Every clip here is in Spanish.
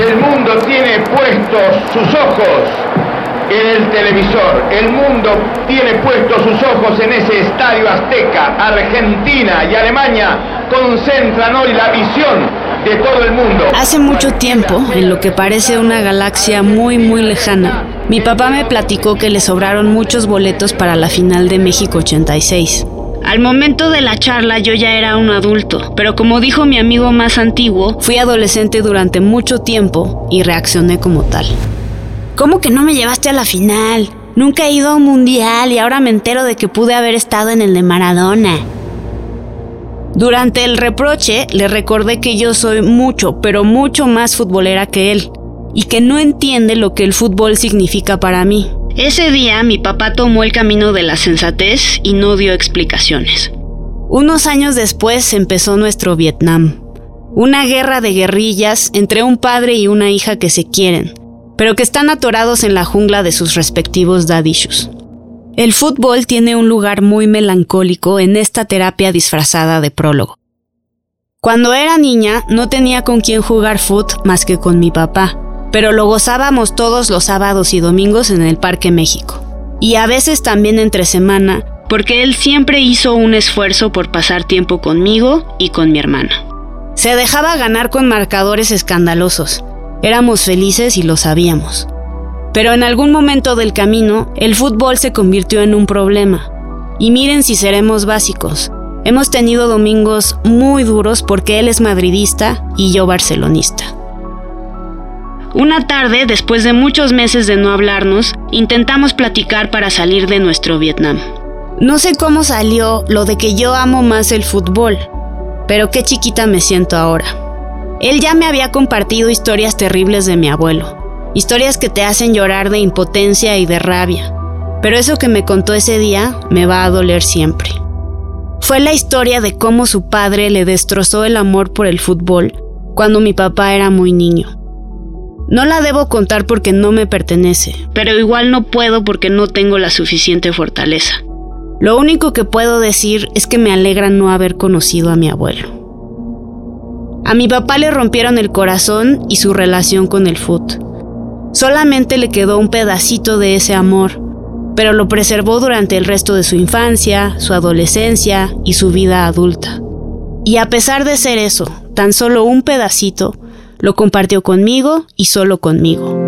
El mundo tiene puestos sus ojos en el televisor. El mundo tiene puestos sus ojos en ese estadio azteca. Argentina y Alemania concentran hoy la visión de todo el mundo. Hace mucho tiempo, en lo que parece una galaxia muy muy lejana, mi papá me platicó que le sobraron muchos boletos para la final de México 86. Al momento de la charla yo ya era un adulto, pero como dijo mi amigo más antiguo, fui adolescente durante mucho tiempo y reaccioné como tal. ¿Cómo que no me llevaste a la final? Nunca he ido a un mundial y ahora me entero de que pude haber estado en el de Maradona. Durante el reproche le recordé que yo soy mucho, pero mucho más futbolera que él, y que no entiende lo que el fútbol significa para mí. Ese día mi papá tomó el camino de la sensatez y no dio explicaciones. Unos años después empezó nuestro Vietnam, una guerra de guerrillas entre un padre y una hija que se quieren, pero que están atorados en la jungla de sus respectivos dadishus. El fútbol tiene un lugar muy melancólico en esta terapia disfrazada de prólogo. Cuando era niña no tenía con quién jugar foot más que con mi papá, pero lo gozábamos todos los sábados y domingos en el Parque México. Y a veces también entre semana, porque él siempre hizo un esfuerzo por pasar tiempo conmigo y con mi hermana. Se dejaba ganar con marcadores escandalosos. Éramos felices y lo sabíamos. Pero en algún momento del camino, el fútbol se convirtió en un problema. Y miren si seremos básicos. Hemos tenido domingos muy duros porque él es madridista y yo barcelonista. Una tarde, después de muchos meses de no hablarnos, intentamos platicar para salir de nuestro Vietnam. No sé cómo salió lo de que yo amo más el fútbol, pero qué chiquita me siento ahora. Él ya me había compartido historias terribles de mi abuelo, historias que te hacen llorar de impotencia y de rabia, pero eso que me contó ese día me va a doler siempre. Fue la historia de cómo su padre le destrozó el amor por el fútbol cuando mi papá era muy niño. No la debo contar porque no me pertenece, pero igual no puedo porque no tengo la suficiente fortaleza. Lo único que puedo decir es que me alegra no haber conocido a mi abuelo. A mi papá le rompieron el corazón y su relación con el foot. Solamente le quedó un pedacito de ese amor, pero lo preservó durante el resto de su infancia, su adolescencia y su vida adulta. Y a pesar de ser eso, tan solo un pedacito, lo compartió conmigo y solo conmigo.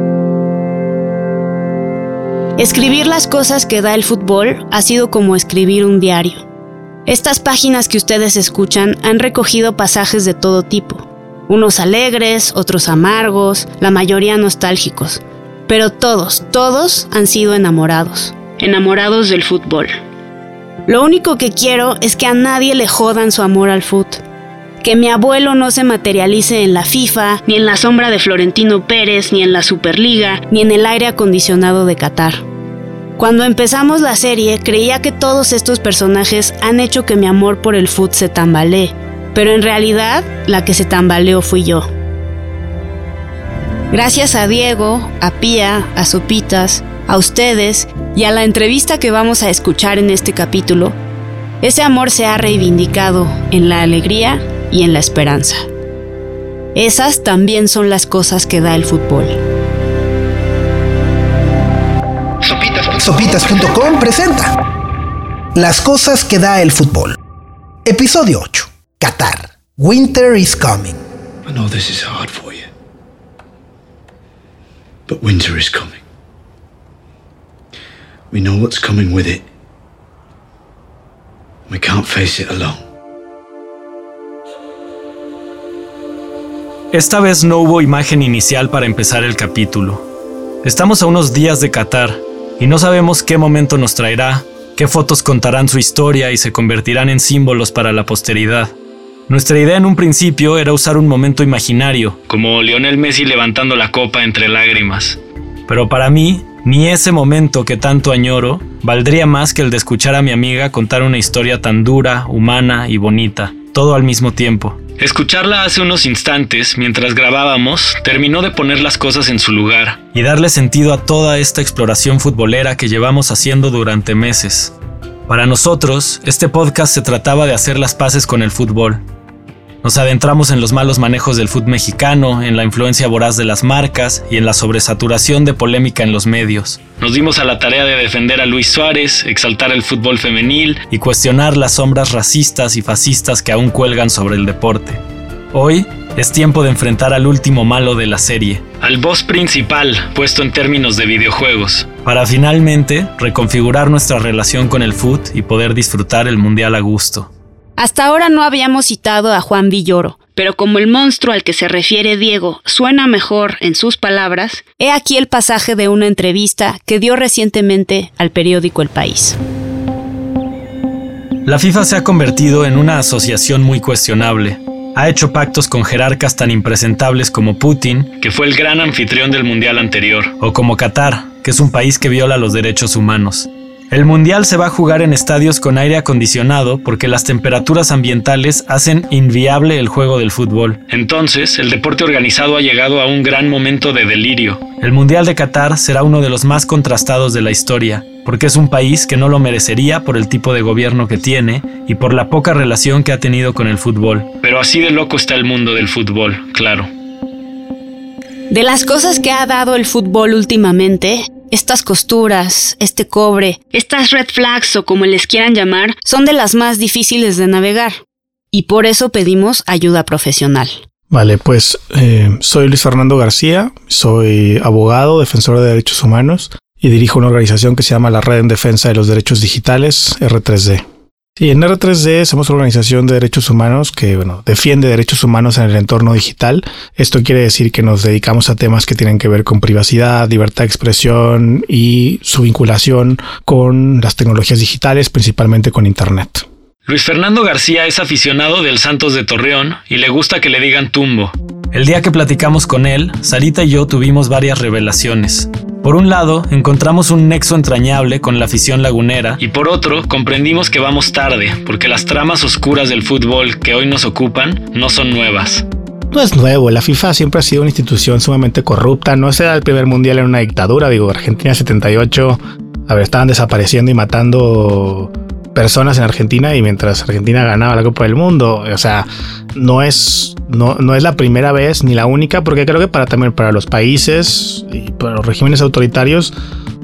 Escribir las cosas que da el fútbol ha sido como escribir un diario. Estas páginas que ustedes escuchan han recogido pasajes de todo tipo, unos alegres, otros amargos, la mayoría nostálgicos, pero todos, todos han sido enamorados, enamorados del fútbol. Lo único que quiero es que a nadie le jodan su amor al fútbol que mi abuelo no se materialice en la FIFA, ni en la sombra de Florentino Pérez, ni en la Superliga, ni en el aire acondicionado de Qatar. Cuando empezamos la serie creía que todos estos personajes han hecho que mi amor por el foot se tambalee, pero en realidad la que se tambaleó fui yo. Gracias a Diego, a Pía, a Sopitas, a ustedes y a la entrevista que vamos a escuchar en este capítulo, ese amor se ha reivindicado en la alegría y en la esperanza. Esas también son las cosas que da el fútbol. Sopitas.com presenta Las cosas que da el fútbol. Episodio 8. Qatar. Winter is coming. I know this is hard for you. But winter is coming. We know what's coming with it. We can't face it alone. Esta vez no hubo imagen inicial para empezar el capítulo. Estamos a unos días de Qatar y no sabemos qué momento nos traerá, qué fotos contarán su historia y se convertirán en símbolos para la posteridad. Nuestra idea en un principio era usar un momento imaginario, como Lionel Messi levantando la copa entre lágrimas. Pero para mí, ni ese momento que tanto añoro valdría más que el de escuchar a mi amiga contar una historia tan dura, humana y bonita, todo al mismo tiempo. Escucharla hace unos instantes, mientras grabábamos, terminó de poner las cosas en su lugar y darle sentido a toda esta exploración futbolera que llevamos haciendo durante meses. Para nosotros, este podcast se trataba de hacer las paces con el fútbol. Nos adentramos en los malos manejos del fútbol mexicano, en la influencia voraz de las marcas y en la sobresaturación de polémica en los medios. Nos dimos a la tarea de defender a Luis Suárez, exaltar el fútbol femenil y cuestionar las sombras racistas y fascistas que aún cuelgan sobre el deporte. Hoy es tiempo de enfrentar al último malo de la serie, al boss principal, puesto en términos de videojuegos, para finalmente reconfigurar nuestra relación con el fútbol y poder disfrutar el mundial a gusto. Hasta ahora no habíamos citado a Juan Villoro, pero como el monstruo al que se refiere Diego suena mejor en sus palabras, he aquí el pasaje de una entrevista que dio recientemente al periódico El País. La FIFA se ha convertido en una asociación muy cuestionable. Ha hecho pactos con jerarcas tan impresentables como Putin, que fue el gran anfitrión del Mundial anterior, o como Qatar, que es un país que viola los derechos humanos. El Mundial se va a jugar en estadios con aire acondicionado porque las temperaturas ambientales hacen inviable el juego del fútbol. Entonces, el deporte organizado ha llegado a un gran momento de delirio. El Mundial de Qatar será uno de los más contrastados de la historia, porque es un país que no lo merecería por el tipo de gobierno que tiene y por la poca relación que ha tenido con el fútbol. Pero así de loco está el mundo del fútbol, claro. De las cosas que ha dado el fútbol últimamente, estas costuras, este cobre, estas red flags o como les quieran llamar, son de las más difíciles de navegar. Y por eso pedimos ayuda profesional. Vale, pues eh, soy Luis Fernando García, soy abogado, defensor de derechos humanos y dirijo una organización que se llama la Red en Defensa de los Derechos Digitales, R3D. Sí, en R3D somos una organización de derechos humanos que bueno, defiende derechos humanos en el entorno digital. Esto quiere decir que nos dedicamos a temas que tienen que ver con privacidad, libertad de expresión y su vinculación con las tecnologías digitales, principalmente con Internet. Luis Fernando García es aficionado del Santos de Torreón y le gusta que le digan tumbo. El día que platicamos con él, Sarita y yo tuvimos varias revelaciones. Por un lado, encontramos un nexo entrañable con la afición lagunera y por otro, comprendimos que vamos tarde, porque las tramas oscuras del fútbol que hoy nos ocupan no son nuevas. No es nuevo, la FIFA siempre ha sido una institución sumamente corrupta, no será el primer mundial en una dictadura, digo, Argentina 78, a ver, estaban desapareciendo y matando personas en Argentina y mientras Argentina ganaba la Copa del Mundo. O sea, no es, no, no es la primera vez ni la única, porque creo que para también para los países y para los regímenes autoritarios,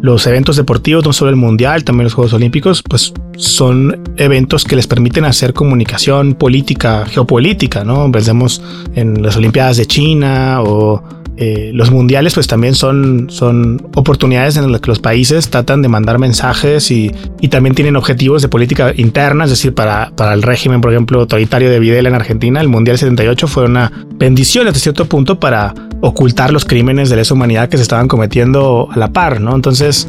los eventos deportivos, no solo el Mundial, también los Juegos Olímpicos, pues son eventos que les permiten hacer comunicación política, geopolítica, ¿no? Pensemos en las Olimpiadas de China o eh, los mundiales pues también son, son oportunidades en las que los países tratan de mandar mensajes y, también tienen objetivos de política interna, es decir, para, para el régimen, por ejemplo, autoritario de Videla en Argentina, el Mundial 78 fue una bendición hasta cierto punto para ocultar los crímenes de lesa humanidad que se estaban cometiendo a la par, ¿no? Entonces,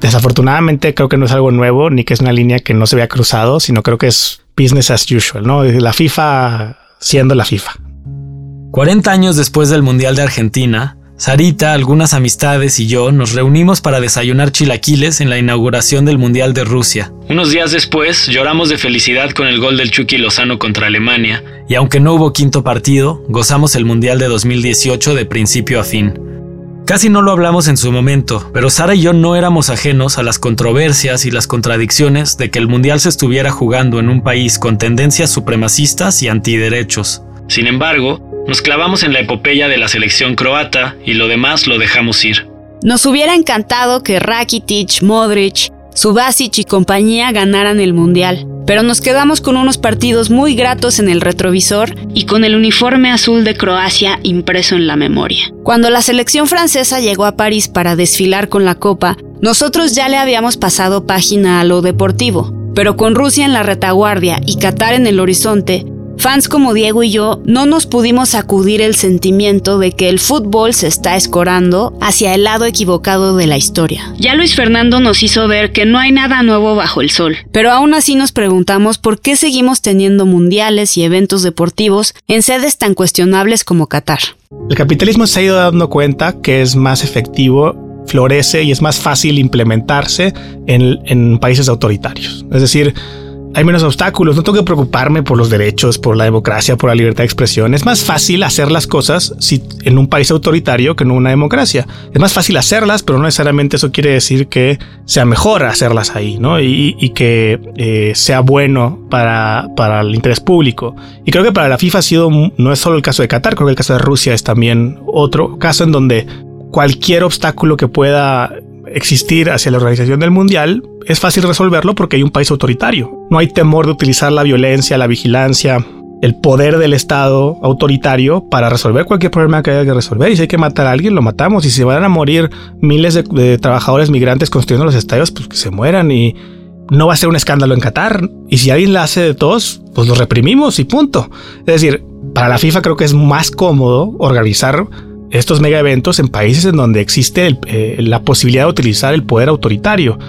desafortunadamente creo que no es algo nuevo, ni que es una línea que no se había cruzado, sino creo que es business as usual, ¿no? La FIFA siendo la FIFA. 40 años después del Mundial de Argentina, Sarita, algunas amistades y yo nos reunimos para desayunar chilaquiles en la inauguración del Mundial de Rusia. Unos días después lloramos de felicidad con el gol del Chucky Lozano contra Alemania, y aunque no hubo quinto partido, gozamos el Mundial de 2018 de principio a fin. Casi no lo hablamos en su momento, pero Sara y yo no éramos ajenos a las controversias y las contradicciones de que el Mundial se estuviera jugando en un país con tendencias supremacistas y antiderechos. Sin embargo, nos clavamos en la epopeya de la selección croata y lo demás lo dejamos ir. Nos hubiera encantado que Rakitic, Modric, Subasic y compañía ganaran el Mundial, pero nos quedamos con unos partidos muy gratos en el retrovisor y con el uniforme azul de Croacia impreso en la memoria. Cuando la selección francesa llegó a París para desfilar con la Copa, nosotros ya le habíamos pasado página a lo deportivo, pero con Rusia en la retaguardia y Qatar en el horizonte, Fans como Diego y yo no nos pudimos sacudir el sentimiento de que el fútbol se está escorando hacia el lado equivocado de la historia. Ya Luis Fernando nos hizo ver que no hay nada nuevo bajo el sol, pero aún así nos preguntamos por qué seguimos teniendo mundiales y eventos deportivos en sedes tan cuestionables como Qatar. El capitalismo se ha ido dando cuenta que es más efectivo florece y es más fácil implementarse en, en países autoritarios. Es decir, hay menos obstáculos, no tengo que preocuparme por los derechos, por la democracia, por la libertad de expresión. Es más fácil hacer las cosas si, en un país autoritario que en una democracia. Es más fácil hacerlas, pero no necesariamente eso quiere decir que sea mejor hacerlas ahí, ¿no? Y, que eh, sea bueno para, para el interés público. Y creo que para la FIFA ha sido, no es solo el caso de Qatar, creo que el caso de Rusia es también otro caso en donde cualquier obstáculo que pueda existir hacia la organización del mundial, es fácil resolverlo porque hay un país autoritario. No hay temor de utilizar la violencia, la vigilancia, el poder del Estado autoritario para resolver cualquier problema que haya que resolver. Y si hay que matar a alguien, lo matamos. Y si van a morir miles de, trabajadores migrantes construyendo los estadios, pues que se mueran y no va a ser un escándalo en Qatar. Y si alguien la hace de todos, pues lo reprimimos y punto. Es decir, para la FIFA creo que es más cómodo organizar estos mega eventos en países en donde existe eh, la posibilidad de utilizar el poder autoritario.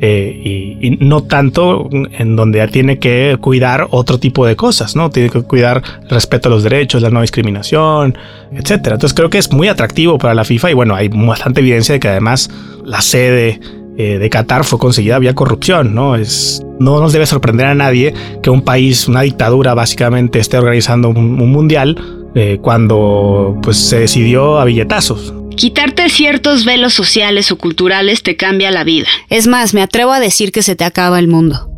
Eh, y, no tanto en donde tiene que cuidar otro tipo de cosas, ¿no? Tiene que cuidar el respeto a los derechos, la no discriminación, etcétera. Entonces creo que es muy atractivo para la FIFA y bueno, hay bastante evidencia de que además la sede eh, de Qatar fue conseguida vía corrupción, ¿no? Es, no nos debe sorprender a nadie que un país, una dictadura básicamente, esté organizando un, mundial eh, cuando pues se decidió a billetazos. Quitarte ciertos velos sociales o culturales te cambia la vida. Es más, me atrevo a decir que se te acaba el mundo.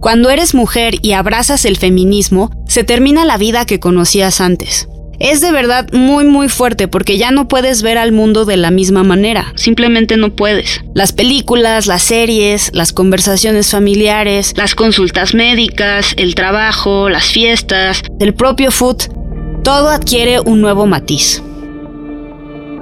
Cuando eres mujer y abrazas el feminismo, se termina la vida que conocías antes. Es de verdad muy muy fuerte porque ya no puedes ver al mundo de la misma manera, simplemente no puedes. Las películas, las series, las conversaciones familiares, las consultas médicas, el trabajo, las fiestas, el propio food, todo adquiere un nuevo matiz.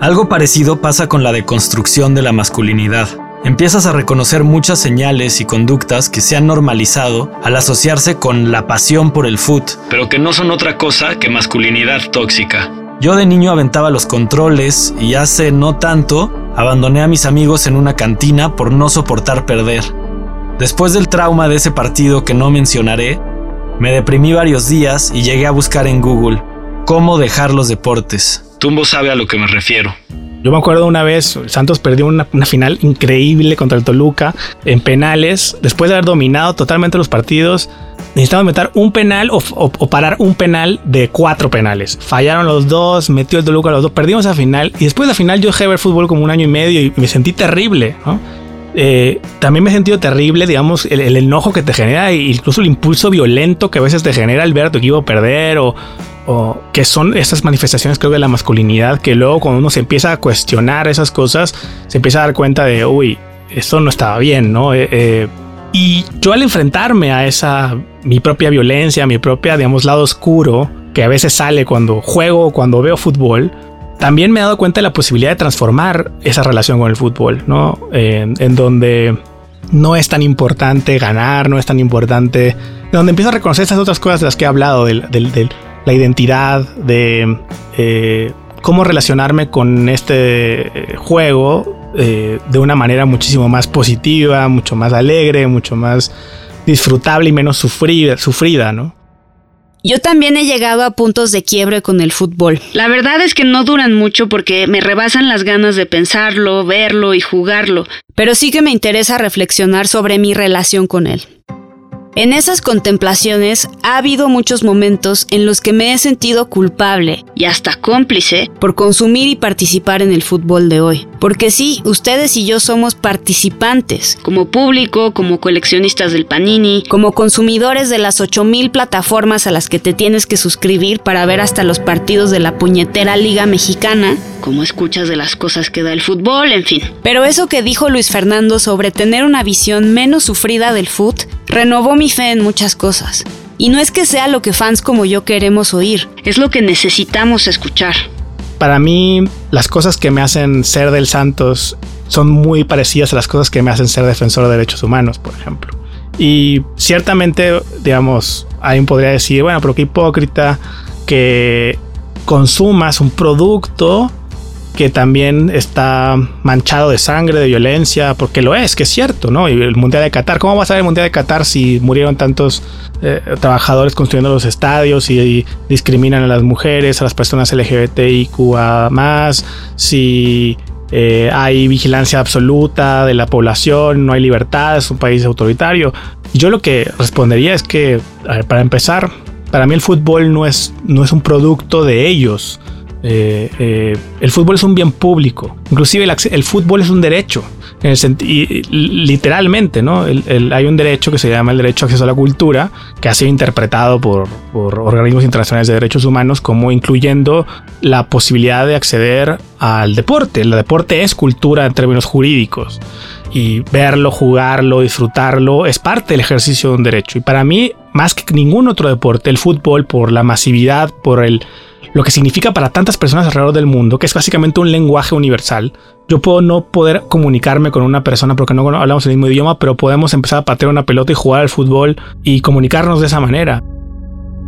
Algo parecido pasa con la deconstrucción de la masculinidad. Empiezas a reconocer muchas señales y conductas que se han normalizado al asociarse con la pasión por el foot, pero que no son otra cosa que masculinidad tóxica. Yo de niño aventaba los controles y hace no tanto abandoné a mis amigos en una cantina por no soportar perder. Después del trauma de ese partido que no mencionaré, me deprimí varios días y llegué a buscar en Google cómo dejar los deportes. Tumbo sabe a lo que me refiero. Yo me acuerdo una vez, Santos perdió una, final increíble contra el Toluca en penales. Después de haber dominado totalmente los partidos, necesitamos meter un penal o, parar un penal de cuatro penales. Fallaron los dos, metió el Toluca los dos, perdimos la final. Y después de la final yo dejé de ver fútbol como un año y medio y me sentí terrible. Eh, también me he sentido terrible, digamos, el, el, enojo que te genera e incluso el impulso violento que a veces te genera el ver a tu equipo perder o, o que son estas manifestaciones creo de la masculinidad que luego cuando uno se empieza a cuestionar esas cosas se empieza a dar cuenta de uy esto no estaba bien no eh, eh, y yo al enfrentarme a esa mi propia violencia mi propia digamos lado oscuro que a veces sale cuando juego cuando veo fútbol también me he dado cuenta de la posibilidad de transformar esa relación con el fútbol no en donde no es tan importante ganar no es tan importante donde empiezo a reconocer estas otras cosas de las que he hablado del la identidad, de eh, cómo relacionarme con este eh, juego eh, de una manera muchísimo más positiva, mucho más alegre, mucho más disfrutable y menos sufrida, sufrida ¿no? Yo también he llegado a puntos de quiebre con el fútbol. La verdad es que no duran mucho porque me rebasan las ganas de pensarlo, verlo y jugarlo, pero sí que me interesa reflexionar sobre mi relación con él. En esas contemplaciones ha habido muchos momentos en los que me he sentido culpable y hasta cómplice por consumir y participar en el fútbol de hoy. Porque sí, ustedes y yo somos participantes, como público, como coleccionistas del Panini, como consumidores de las 8000 plataformas a las que te tienes que suscribir para ver hasta los partidos de la puñetera Liga Mexicana, como escuchas de las cosas que da el fútbol, en fin. Pero eso que dijo Luis Fernando sobre tener una visión menos sufrida del fútbol renovó mi fe en muchas cosas. Y no es que sea lo que fans como yo queremos oír, es lo que necesitamos escuchar. Para mí, las cosas que me hacen ser del Santos son muy parecidas a las cosas que me hacen ser defensor de derechos humanos, por ejemplo. Y ciertamente, digamos, alguien podría decir, bueno, pero qué hipócrita que consumas un producto que también está manchado de sangre, de violencia, porque lo es, que es cierto, ¿no? Y el Mundial de Qatar, ¿cómo va a ser el Mundial de Qatar si murieron tantos eh, trabajadores construyendo los estadios y, discriminan a las mujeres, a las personas LGBTIQA más, si eh, hay vigilancia absoluta de la población, no hay libertad, es un país autoritario. Yo lo que respondería es que, para empezar, para mí el fútbol no es, no es un producto de ellos. Eh, eh, el fútbol es un bien público. Inclusive el, fútbol es un derecho. En el literalmente, ¿no? hay un derecho que se llama el derecho a acceso a la cultura, que ha sido interpretado por, organismos internacionales de derechos humanos como incluyendo la posibilidad de acceder al deporte. El deporte es cultura en términos jurídicos. Y verlo, jugarlo, disfrutarlo, es parte del ejercicio de un derecho. Y para mí, más que ningún otro deporte, el fútbol, por la masividad, por el lo que significa para tantas personas alrededor del mundo, que es básicamente un lenguaje universal. Yo puedo no poder comunicarme con una persona porque no hablamos el mismo idioma, pero podemos empezar a patear una pelota y jugar al fútbol y comunicarnos de esa manera.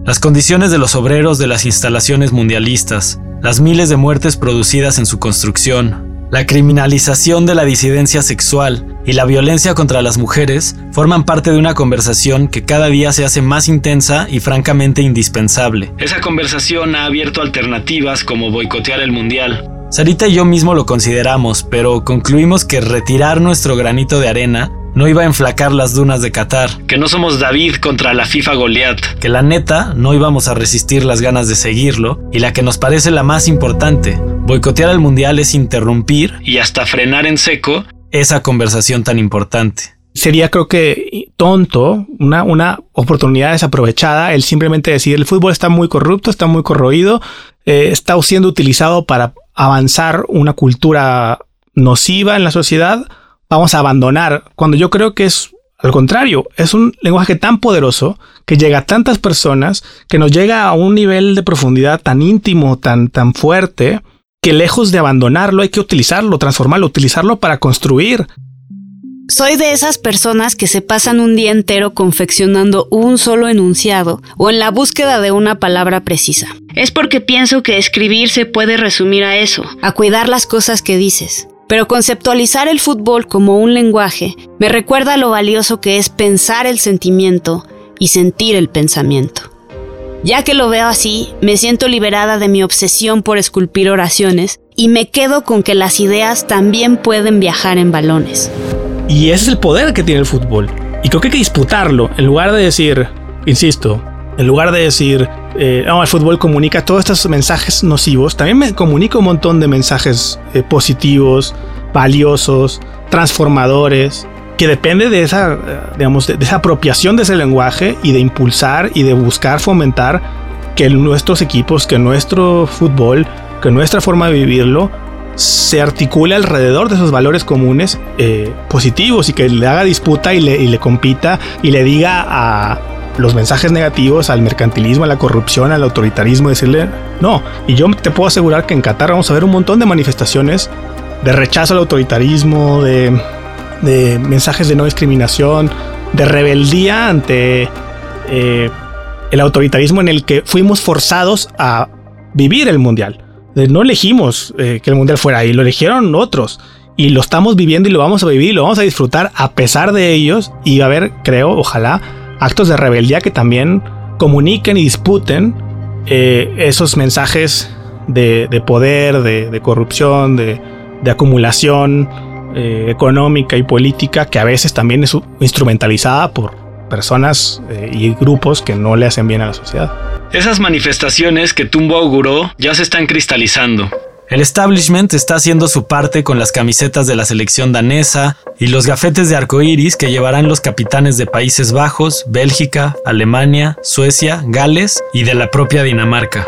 Las condiciones de los obreros de las instalaciones mundialistas, las miles de muertes producidas en su construcción, la criminalización de la disidencia sexual y la violencia contra las mujeres forman parte de una conversación que cada día se hace más intensa y francamente indispensable. Esa conversación ha abierto alternativas como boicotear el Mundial. Sarita y yo mismo lo consideramos, pero concluimos que retirar nuestro granito de arena no iba a enflacar las dunas de Qatar, que no somos David contra la FIFA Goliath, que la neta no íbamos a resistir las ganas de seguirlo, y la que nos parece la más importante, boicotear el mundial es interrumpir y hasta frenar en seco. esa conversación tan importante. Sería creo que tonto, una, una oportunidad desaprovechada, el simplemente decir el fútbol está muy corrupto, está muy corroído, eh, está siendo utilizado para avanzar una cultura nociva en la sociedad vamos a abandonar, cuando yo creo que es al contrario, es un lenguaje tan poderoso que llega a tantas personas, que nos llega a un nivel de profundidad tan íntimo, tan, tan fuerte, que lejos de abandonarlo hay que utilizarlo, transformarlo, utilizarlo para construir. Soy de esas personas que se pasan un día entero confeccionando un solo enunciado o en la búsqueda de una palabra precisa. Es porque pienso que escribir se puede resumir a eso, a cuidar las cosas que dices. Pero conceptualizar el fútbol como un lenguaje me recuerda lo valioso que es pensar el sentimiento y sentir el pensamiento. Ya que lo veo así, me siento liberada de mi obsesión por esculpir oraciones y me quedo con que las ideas también pueden viajar en balones. Y ese es el poder que tiene el fútbol. Y creo que hay que disputarlo, en lugar de decir, insisto, en lugar de decir, eh, el fútbol comunica todos estos mensajes nocivos, también me comunica un montón de mensajes eh, positivos, valiosos, transformadores, que depende de esa, eh, digamos, de, esa apropiación de ese lenguaje y de impulsar y de buscar fomentar que nuestros equipos, que nuestro fútbol, que nuestra forma de vivirlo se articule alrededor de esos valores comunes positivos y que le haga disputa y le, y le compita y le diga a, los mensajes negativos al mercantilismo, a la corrupción, al autoritarismo, decirle no. Y yo te puedo asegurar que en Qatar vamos a ver un montón de manifestaciones de rechazo al autoritarismo, de, mensajes de no discriminación, de rebeldía ante eh, el autoritarismo en el que fuimos forzados a vivir el mundial. No elegimos eh, que el mundial fuera ahí, lo eligieron otros. Y lo estamos viviendo y lo vamos a vivir, lo vamos a disfrutar a pesar de ellos. Y a haber, creo, ojalá, actos de rebeldía que también comuniquen y disputen eh, esos mensajes de, poder, de, corrupción, de, acumulación eh, económica y política que a veces también es instrumentalizada por personas eh, y grupos que no le hacen bien a la sociedad. Esas manifestaciones que Tumbo auguró ya se están cristalizando. El establishment está haciendo su parte con las camisetas de la selección danesa y los gafetes de arcoíris que llevarán los capitanes de Países Bajos, Bélgica, Alemania, Suecia, Gales y de la propia Dinamarca.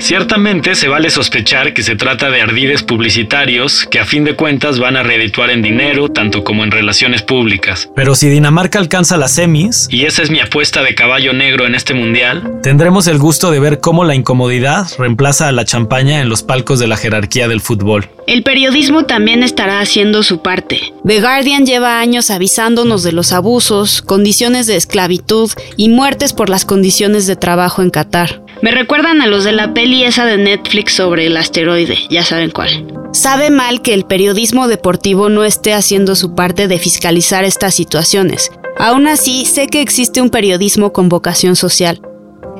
Ciertamente se vale sospechar que se trata de ardides publicitarios que a fin de cuentas van a redituar en dinero tanto como en relaciones públicas. Pero si Dinamarca alcanza las semis, y esa es mi apuesta de caballo negro en este mundial, tendremos el gusto de ver cómo la incomodidad reemplaza a la champaña en los palcos de la jerarquía del fútbol. El periodismo también estará haciendo su parte. The Guardian lleva años avisándonos de los abusos, condiciones de esclavitud y muertes por las condiciones de trabajo en Qatar. Me recuerdan a los de la peli esa de Netflix sobre el asteroide, ya saben cuál. Sabe mal que el periodismo deportivo no esté haciendo su parte de fiscalizar estas situaciones. Aún así, sé que existe un periodismo con vocación social.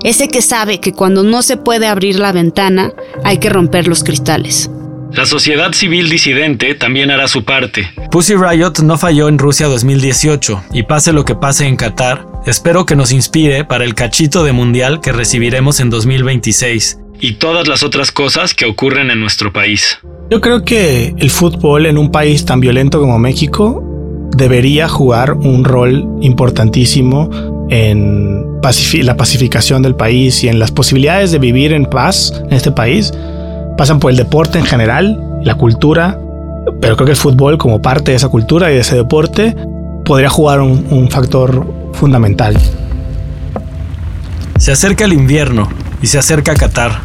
Ese que sabe que cuando no se puede abrir la ventana, hay que romper los cristales. La sociedad civil disidente también hará su parte. Pussy Riot no falló en Rusia 2018 y pase lo que pase en Qatar, espero que nos inspire para el cachito de mundial que recibiremos en 2026 y todas las otras cosas que ocurren en nuestro país. Yo creo que el fútbol en un país tan violento como México debería jugar un rol importantísimo en la pacificación del país y en las posibilidades de vivir en paz en este país. Pasan por el deporte en general, la cultura, pero creo que el fútbol como parte de esa cultura y de ese deporte podría jugar un, un factor fundamental. Se acerca el invierno y se acerca Qatar.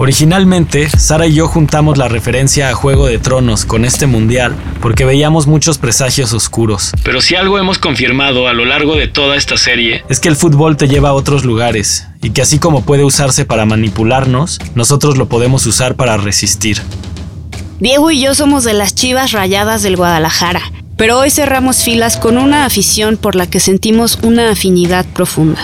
Originalmente, Sara y yo juntamos la referencia a Juego de Tronos con este mundial porque veíamos muchos presagios oscuros. Pero si algo hemos confirmado a lo largo de toda esta serie es que el fútbol te lleva a otros lugares y que así como puede usarse para manipularnos, nosotros lo podemos usar para resistir. Diego y yo somos de las Chivas Rayadas del Guadalajara, pero hoy cerramos filas con una afición por la que sentimos una afinidad profunda.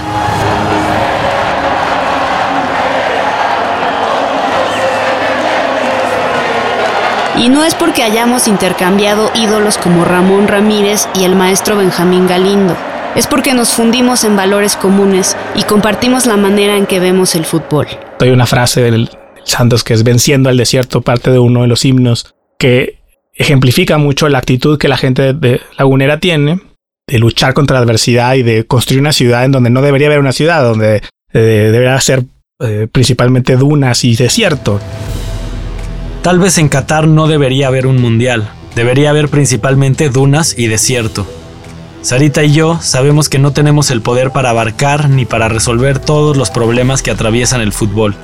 Y no es porque hayamos intercambiado ídolos como Ramón Ramírez y el maestro Benjamín Galindo. Es porque nos fundimos en valores comunes y compartimos la manera en que vemos el fútbol. Hay una frase del Santos que es venciendo al desierto, parte de uno de los himnos, que ejemplifica mucho la actitud que la gente de Lagunera tiene de luchar contra la adversidad y de construir una ciudad en donde no debería haber una ciudad, donde eh, debería ser eh, principalmente dunas y desierto. Tal vez en Qatar no debería haber un mundial, debería haber principalmente dunas y desierto. Sarita y yo sabemos que no tenemos el poder para abarcar ni para resolver todos los problemas que atraviesan el fútbol.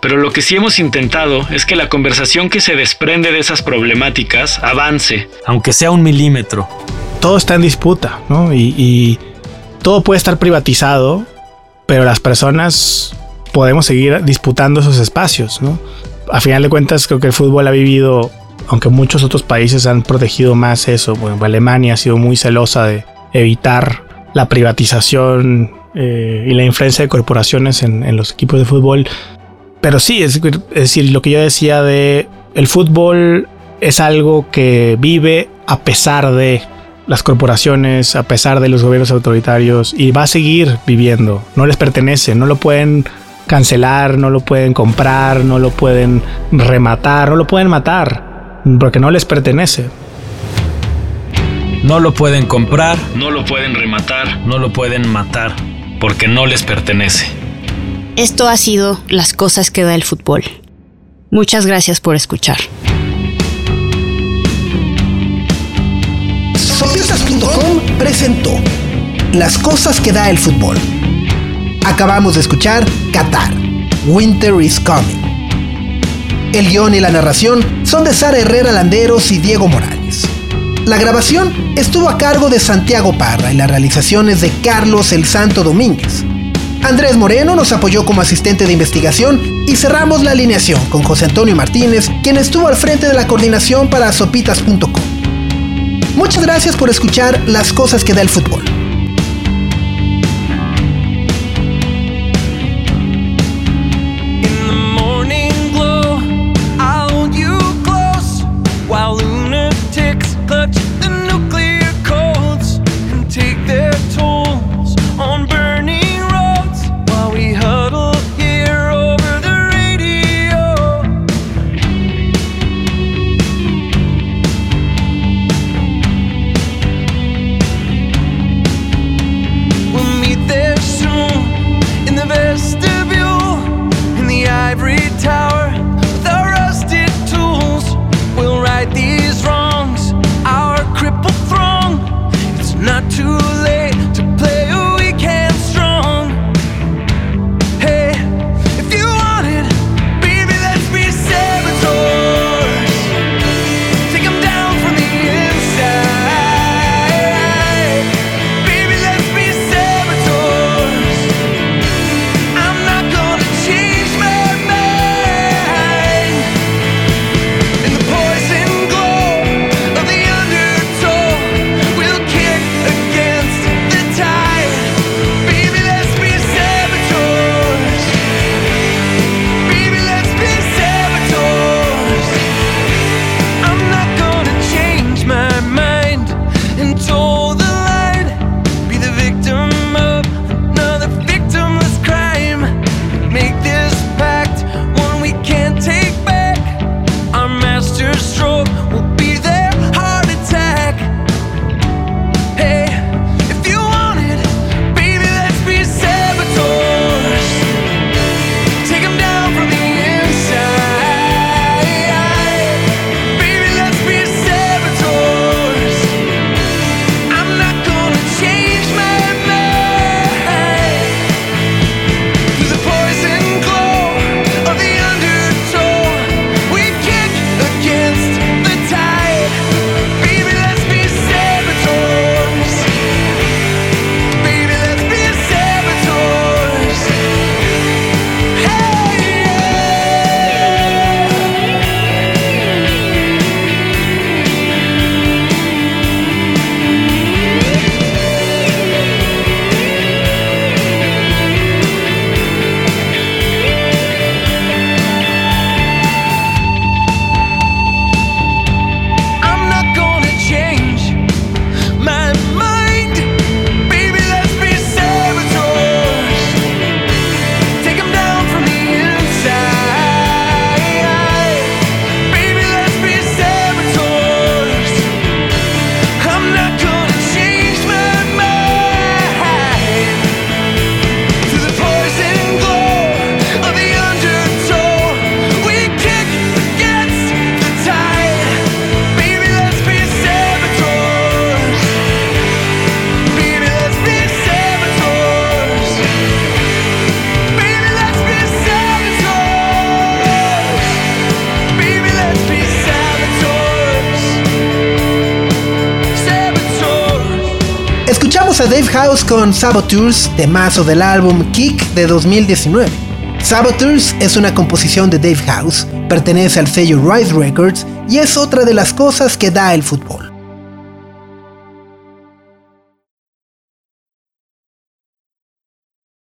Pero lo que sí hemos intentado es que la conversación que se desprende de esas problemáticas avance, aunque sea un milímetro. Todo está en disputa, ¿no? Y, y todo puede estar privatizado, pero las personas podemos seguir disputando esos espacios, ¿no? a final de cuentas creo que el fútbol ha vivido, aunque muchos otros países han protegido más eso, bueno, Alemania ha sido muy celosa de evitar la privatización eh, y la influencia de corporaciones en, los equipos de fútbol. Pero sí, es, decir, lo que yo decía de el fútbol es algo que vive a pesar de las corporaciones, a pesar de los gobiernos autoritarios y va a seguir viviendo. No les pertenece, no lo pueden cancelar, no lo pueden comprar, no lo pueden rematar, no lo pueden matar, porque no les pertenece. No lo pueden comprar, no lo pueden rematar, no lo pueden matar, porque no les pertenece. Esto ha sido las cosas que da el fútbol. Muchas gracias por escuchar. Sopiosas.com presentó Las cosas que da el fútbol Acabamos de escuchar Qatar, Winter is Coming. El guion y la narración son de Sara Herrera Landeros y Diego Morales. La grabación estuvo a cargo de Santiago Parra y la realización es de Carlos El Santo Domínguez. Andrés Moreno nos apoyó como asistente de investigación y cerramos la alineación con José Antonio Martínez, quien estuvo al frente de la coordinación para sopitas.com. Muchas gracias por escuchar las cosas que da el fútbol. A Dave House con Saboteurs, temazo del álbum Kick de 2019. Saboteurs es una composición de Dave House, pertenece al sello Rise Records y es otra de las cosas que da el fútbol.